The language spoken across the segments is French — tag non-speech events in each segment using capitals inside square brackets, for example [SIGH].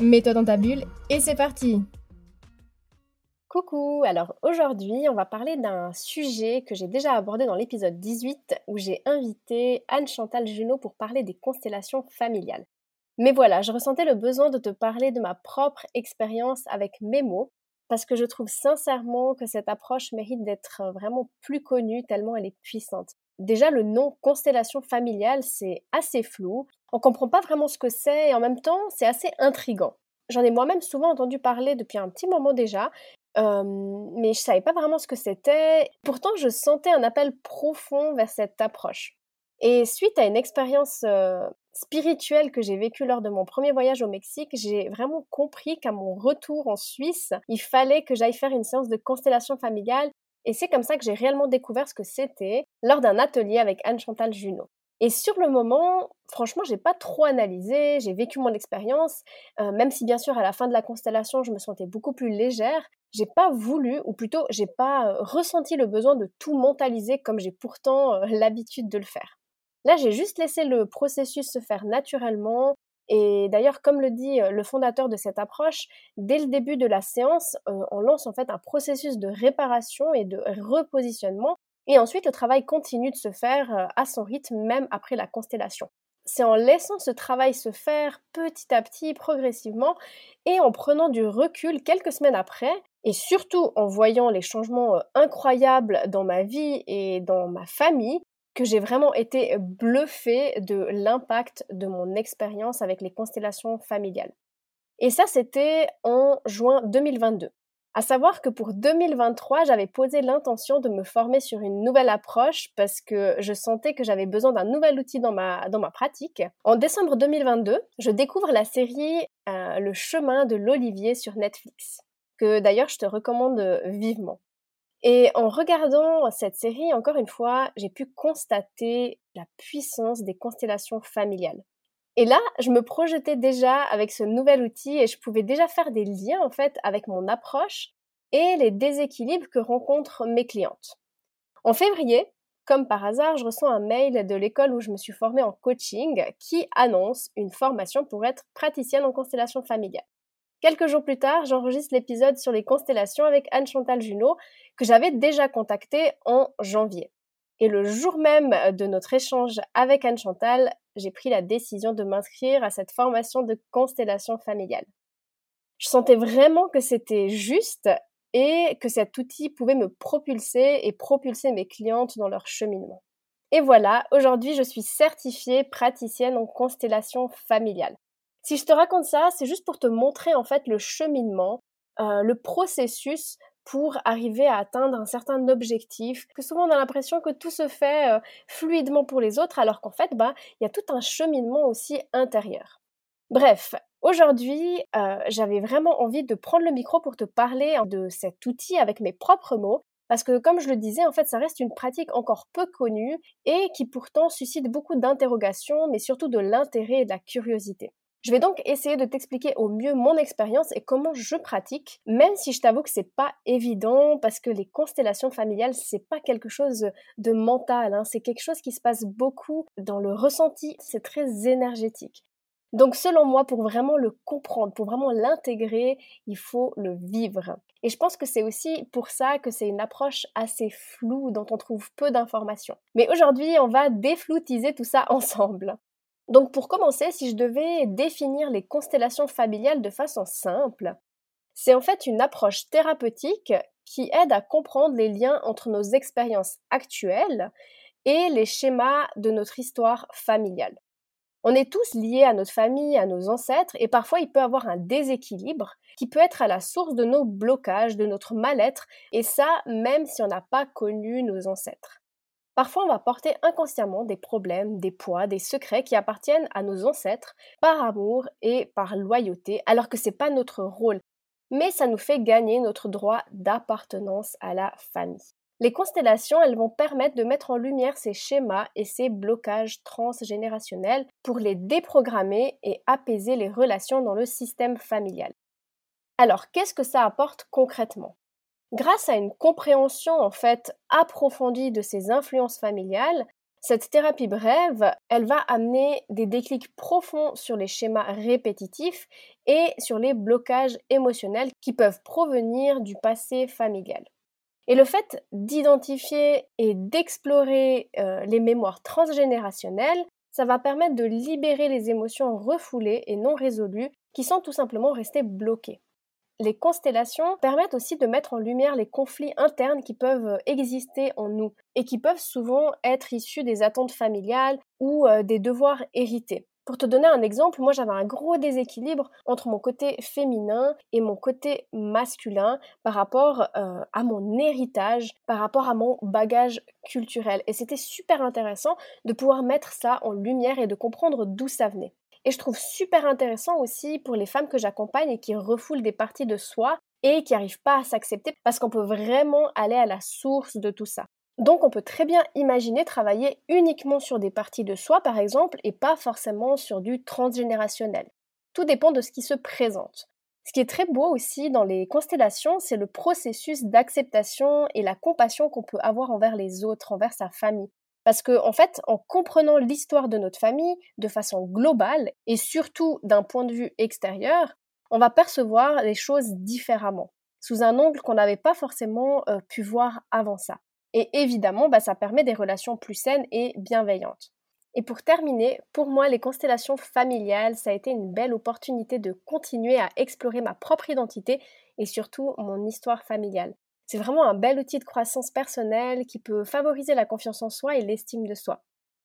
Mets-toi dans et c'est parti Coucou, alors aujourd'hui on va parler d'un sujet que j'ai déjà abordé dans l'épisode 18 où j'ai invité Anne-Chantal Junot pour parler des constellations familiales. Mais voilà, je ressentais le besoin de te parler de ma propre expérience avec mes mots parce que je trouve sincèrement que cette approche mérite d'être vraiment plus connue tellement elle est puissante. Déjà, le nom constellation familiale, c'est assez flou. On comprend pas vraiment ce que c'est et en même temps, c'est assez intrigant. J'en ai moi-même souvent entendu parler depuis un petit moment déjà, mais je savais pas vraiment ce que c'était. Pourtant, je sentais un appel profond vers cette approche. Et suite à une expérience spirituelle que j'ai vécue lors de mon premier voyage au Mexique, j'ai vraiment compris qu'à mon retour en Suisse, il fallait que j'aille faire une séance de constellation familiale et c'est comme ça que j'ai réellement découvert ce que c'était lors d'un atelier avec Anne-Chantal Junot. Et sur le moment, franchement, j'ai pas trop analysé, j'ai vécu mon expérience, euh, même si bien sûr à la fin de la constellation, je me sentais beaucoup plus légère, j'ai pas voulu, ou plutôt j'ai pas euh, ressenti le besoin de tout mentaliser comme j'ai pourtant euh, l'habitude de le faire. Là, j'ai juste laissé le processus se faire naturellement, et d'ailleurs, comme le dit le fondateur de cette approche, dès le début de la séance, on lance en fait un processus de réparation et de repositionnement. Et ensuite, le travail continue de se faire euh, à son rythme, même après la constellation. C'est en laissant ce travail se faire petit à petit, progressivement, et en prenant du recul quelques semaines après, et surtout en voyant les changements incroyables dans ma vie et dans ma famille, que j'ai vraiment été bluffée de l'impact de mon expérience avec les constellations familiales. Et ça, c'était en juin 2022. À savoir que pour 2023, j'avais posé l'intention de me former sur une nouvelle approche parce que je sentais que j'avais besoin d'un nouvel outil dans ma, pratique. En décembre 2022, je découvre la série euh, Le chemin de l'olivier sur Netflix, que d'ailleurs je te recommande vivement. Et en regardant cette série, encore une fois, j'ai pu constater la puissance des constellations familiales. Et là, je me projetais déjà avec ce nouvel outil et je pouvais déjà faire des liens en fait avec mon approche et les déséquilibres que rencontrent mes clientes. En février, comme par hasard, je reçois un mail de l'école où je me suis formée en coaching qui annonce une formation pour être praticienne en constellation familiale. Quelques jours plus tard, j'enregistre l'épisode sur les constellations avec Anne-Chantal Junot, que j'avais déjà contacté en janvier. Et le jour même de notre échange avec Anne-Chantal, j'ai pris la décision de m'inscrire à cette formation de constellation familiale. Je sentais vraiment que c'était juste et que cet outil pouvait me propulser et propulser mes clientes dans leur cheminement. Et voilà, aujourd'hui je suis certifiée praticienne en constellation familiale. Si je te raconte ça, c'est juste pour te montrer en fait le cheminement, euh, le processus pour arriver à atteindre un certain objectif, que souvent on a l'impression que tout se fait euh, fluidement pour les autres, alors qu'en fait, bah, il y a tout un cheminement aussi intérieur. Bref, aujourd'hui, euh, j'avais vraiment envie de prendre le micro pour te parler de cet outil avec mes propres mots, parce que comme je le disais, en fait, ça reste une pratique encore peu connue et qui pourtant suscite beaucoup d'interrogations, mais surtout de l'intérêt et de la curiosité. Je vais donc essayer de t'expliquer au mieux mon expérience et comment je pratique, même si je t'avoue que c'est pas évident parce que les constellations familiales c'est pas quelque chose de mental, hein. c'est quelque chose qui se passe beaucoup dans le ressenti, c'est très énergétique. Donc selon moi, pour vraiment le comprendre, pour vraiment l'intégrer, il faut le vivre. Et je pense que c'est aussi pour ça que c'est une approche assez floue dont on trouve peu d'informations. Mais aujourd'hui, on va défloutiser tout ça [LAUGHS] ensemble. Donc pour commencer, si je devais définir les constellations familiales de façon simple, c'est en fait une approche thérapeutique qui aide à comprendre les liens entre nos expériences actuelles et les schémas de notre histoire familiale. On est tous liés à notre famille, à nos ancêtres, et parfois il peut y avoir un déséquilibre qui peut être à la source de nos blocages, de notre mal-être, et ça même si on n'a pas connu nos ancêtres. Parfois, on va porter inconsciemment des problèmes, des poids, des secrets qui appartiennent à nos ancêtres par amour et par loyauté, alors que ce n'est pas notre rôle. Mais ça nous fait gagner notre droit d'appartenance à la famille. Les constellations, elles vont permettre de mettre en lumière ces schémas et ces blocages transgénérationnels pour les déprogrammer et apaiser les relations dans le système familial. Alors, qu'est-ce que ça apporte concrètement? Grâce à une compréhension en fait approfondie de ces influences familiales, cette thérapie brève, elle va amener des déclics profonds sur les schémas répétitifs et sur les blocages émotionnels qui peuvent provenir du passé familial. Et le fait d'identifier et d'explorer euh, les mémoires transgénérationnelles, ça va permettre de libérer les émotions refoulées et non résolues qui sont tout simplement restées bloquées. Les constellations permettent aussi de mettre en lumière les conflits internes qui peuvent exister en nous et qui peuvent souvent être issus des attentes familiales ou euh, des devoirs hérités. Pour te donner un exemple, moi j'avais un gros déséquilibre entre mon côté féminin et mon côté masculin par rapport euh, à mon héritage, par rapport à mon bagage culturel. Et c'était super intéressant de pouvoir mettre ça en lumière et de comprendre d'où ça venait. Et je trouve super intéressant aussi pour les femmes que j'accompagne et qui refoulent des parties de soi et qui n'arrivent pas à s'accepter parce qu'on peut vraiment aller à la source de tout ça. Donc on peut très bien imaginer travailler uniquement sur des parties de soi par exemple et pas forcément sur du transgénérationnel. Tout dépend de ce qui se présente. Ce qui est très beau aussi dans les constellations, c'est le processus d'acceptation et la compassion qu'on peut avoir envers les autres, envers sa famille. Parce que, en fait, en comprenant l'histoire de notre famille de façon globale et surtout d'un point de vue extérieur, on va percevoir les choses différemment, sous un angle qu'on n'avait pas forcément euh, pu voir avant ça. Et évidemment, bah, ça permet des relations plus saines et bienveillantes. Et pour terminer, pour moi, les constellations familiales, ça a été une belle opportunité de continuer à explorer ma propre identité et surtout mon histoire familiale. C'est vraiment un bel outil de croissance personnelle qui peut favoriser la confiance en soi et l'estime de soi.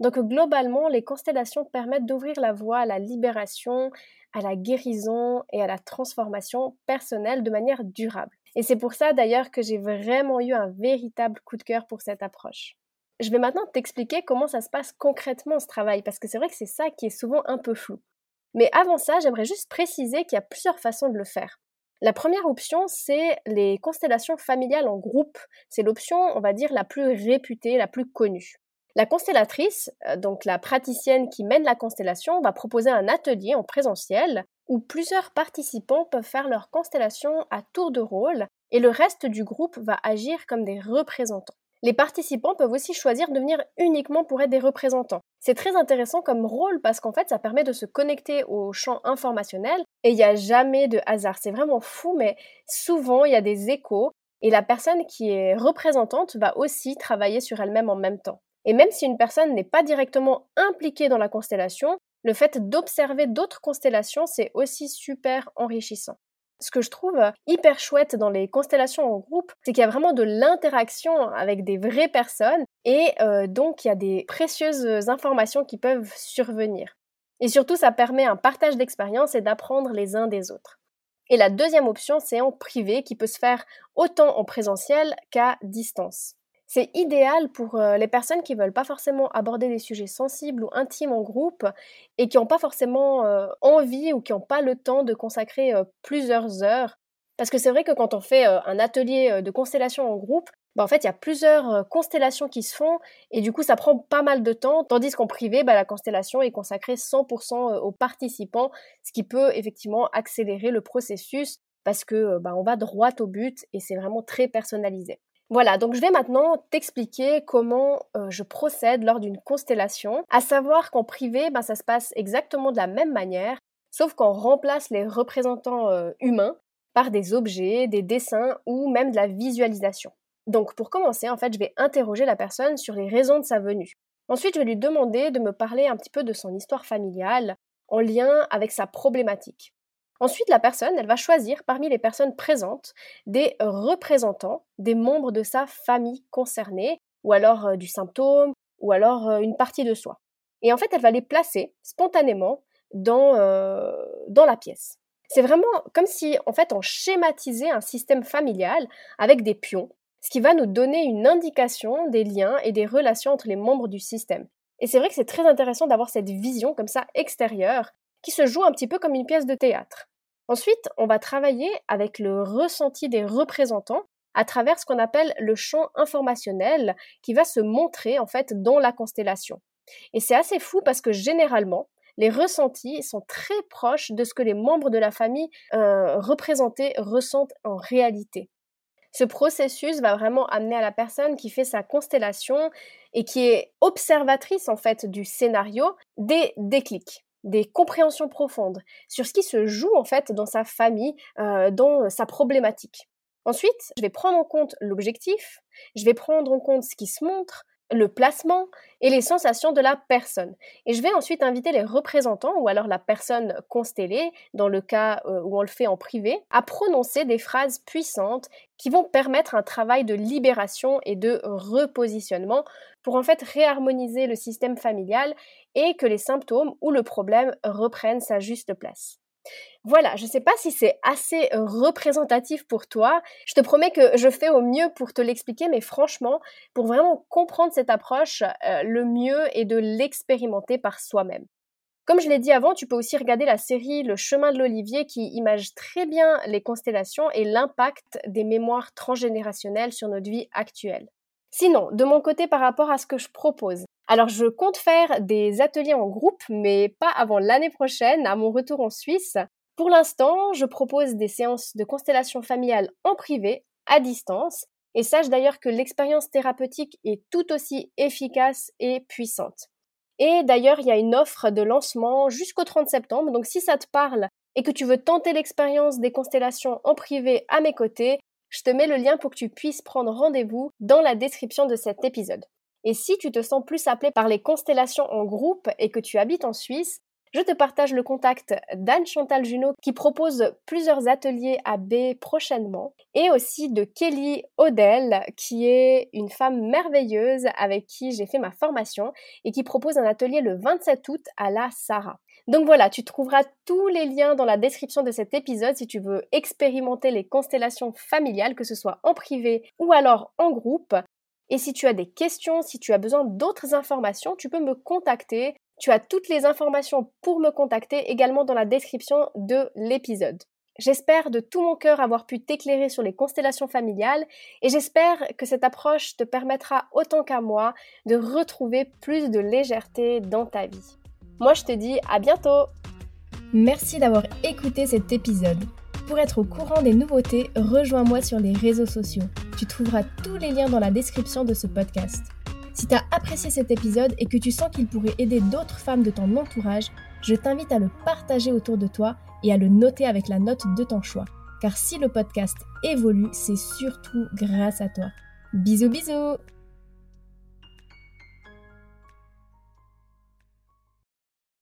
Donc globalement, les constellations permettent d'ouvrir la voie à la libération, à la guérison et à la transformation personnelle de manière durable. Et c'est pour ça d'ailleurs que j'ai vraiment eu un véritable coup de cœur pour cette approche. Je vais maintenant t'expliquer comment ça se passe concrètement ce travail, parce que c'est vrai que c'est ça qui est souvent un peu flou. Mais avant ça, j'aimerais juste préciser qu'il y a plusieurs façons de le faire. La première option, c'est les constellations familiales en groupe. C'est l'option, on va dire, la plus réputée, la plus connue. La constellatrice, euh, donc la praticienne qui mène la constellation, va proposer un atelier en présentiel où plusieurs participants peuvent faire leur constellation à tour de rôle et le reste du groupe va agir comme des représentants. Les participants peuvent aussi choisir de venir uniquement pour être des représentants. C'est très intéressant comme rôle parce qu'en fait ça permet de se connecter au champ informationnel et il n'y a jamais de hasard. C'est vraiment fou mais souvent il y a des échos et la personne qui est représentante va aussi travailler sur elle-même en même temps. Et même si une personne n'est pas directement impliquée dans la constellation, le fait d'observer d'autres constellations, c'est aussi super enrichissant. Ce que je trouve euh, hyper chouette dans les constellations en groupe, c'est qu'il y a vraiment de l'interaction avec des vraies personnes et euh, donc il y a des précieuses informations qui peuvent survenir. Et surtout, ça permet un partage d'expériences et d'apprendre les uns des autres. Et la deuxième option, c'est en privé, qui peut se faire autant en présentiel qu'à distance. C'est idéal pour euh, les personnes qui veulent pas forcément aborder des sujets sensibles ou intimes en groupe et qui n'ont pas forcément euh, envie ou qui n'ont pas le temps de consacrer euh, plusieurs heures. Parce que c'est vrai que quand on fait un atelier de constellation en groupe, bah, en fait, il y a plusieurs constellations qui se font et du coup, ça prend pas mal de temps. Tandis qu'en privé, bah, la constellation est consacrée 100% aux participants, ce qui peut effectivement accélérer le processus parce que bah, on va droit au but et c'est vraiment très personnalisé. Voilà, donc je vais maintenant t'expliquer comment euh, je procède lors d'une constellation, à savoir qu'en privé, ben, ça se passe exactement de la même manière, sauf qu'on remplace les représentants euh, humains par des objets, des dessins ou même de la visualisation. Donc pour commencer, en fait, je vais interroger la personne sur les raisons de sa venue. Ensuite, je vais lui demander de me parler un petit peu de son histoire familiale en lien avec sa problématique. Ensuite, la personne, elle va choisir parmi les personnes présentes des représentants des membres de sa famille concernée, ou alors euh, du symptôme, ou alors euh, une partie de soi. Et en fait, elle va les placer spontanément dans, euh, dans la pièce. C'est vraiment comme si, en fait, on schématisait un système familial avec des pions. ce qui va nous donner une indication des liens et des relations entre les membres du système. Et c'est vrai que c'est très intéressant d'avoir cette vision comme ça extérieure, qui se joue un petit peu comme une pièce de théâtre. Ensuite, on va travailler avec le ressenti des représentants à travers ce qu'on appelle le champ informationnel qui va se montrer en fait dans la constellation. Et c'est assez fou parce que généralement, les ressentis sont très proches de ce que les membres de la famille euh, représentés ressentent en réalité. Ce processus va vraiment amener à la personne qui fait sa constellation et qui est observatrice en fait du scénario des déclics des compréhensions profondes sur ce qui se joue en fait dans sa famille, euh, dans sa problématique. Ensuite, je vais prendre en compte l'objectif, je vais prendre en compte ce qui se montre, le placement et les sensations de la personne. Et je vais ensuite inviter les représentants ou alors la personne constellée, dans le cas euh, où on le fait en privé, à prononcer des phrases puissantes qui vont permettre un travail de libération et de repositionnement pour en fait réharmoniser le système familial et que les symptômes ou le problème reprennent sa juste place. Voilà, je ne sais pas si c'est assez représentatif pour toi. Je te promets que je fais au mieux pour te l'expliquer, mais franchement, pour vraiment comprendre cette approche, euh, le mieux est de l'expérimenter par soi-même. Comme je l'ai dit avant, tu peux aussi regarder la série Le chemin de l'Olivier qui image très bien les constellations et l'impact des mémoires transgénérationnelles sur notre vie actuelle. Sinon, de mon côté par rapport à ce que je propose, alors je compte faire des ateliers en groupe, mais pas avant l'année prochaine, à mon retour en Suisse. Pour l'instant, je propose des séances de constellation familiale en privé, à distance, et sache d'ailleurs que l'expérience thérapeutique est tout aussi efficace et puissante. Et d'ailleurs, il y a une offre de lancement jusqu'au 30 septembre, donc si ça te parle et que tu veux tenter l'expérience des constellations en privé à mes côtés, je te mets le lien pour que tu puisses prendre rendez-vous dans la description de cet épisode. Et si tu te sens plus appelé par les constellations en groupe et que tu habites en Suisse, je te partage le contact d'Anne Chantal Junot qui propose plusieurs ateliers à B prochainement et aussi de Kelly Odell qui est une femme merveilleuse avec qui j'ai fait ma formation et qui propose un atelier le 27 août à la Sarah. Donc voilà, tu trouveras tous les liens dans la description de cet épisode si tu veux expérimenter les constellations familiales, que ce soit en privé ou alors en groupe. Et si tu as des questions, si tu as besoin d'autres informations, tu peux me contacter. Tu as toutes les informations pour me contacter également dans la description de l'épisode. J'espère de tout mon cœur avoir pu t'éclairer sur les constellations familiales et j'espère que cette approche te permettra autant qu'à moi de retrouver plus de légèreté dans ta vie. Moi, je te dis à bientôt Merci d'avoir écouté cet épisode. Pour être au courant des nouveautés, rejoins-moi sur les réseaux sociaux. Tu trouveras tous les liens dans la description de ce podcast. Si tu as apprécié cet épisode et que tu sens qu'il pourrait aider d'autres femmes de ton entourage, je t'invite à le partager autour de toi et à le noter avec la note de ton choix. Car si le podcast évolue, c'est surtout grâce à toi. Bisous bisous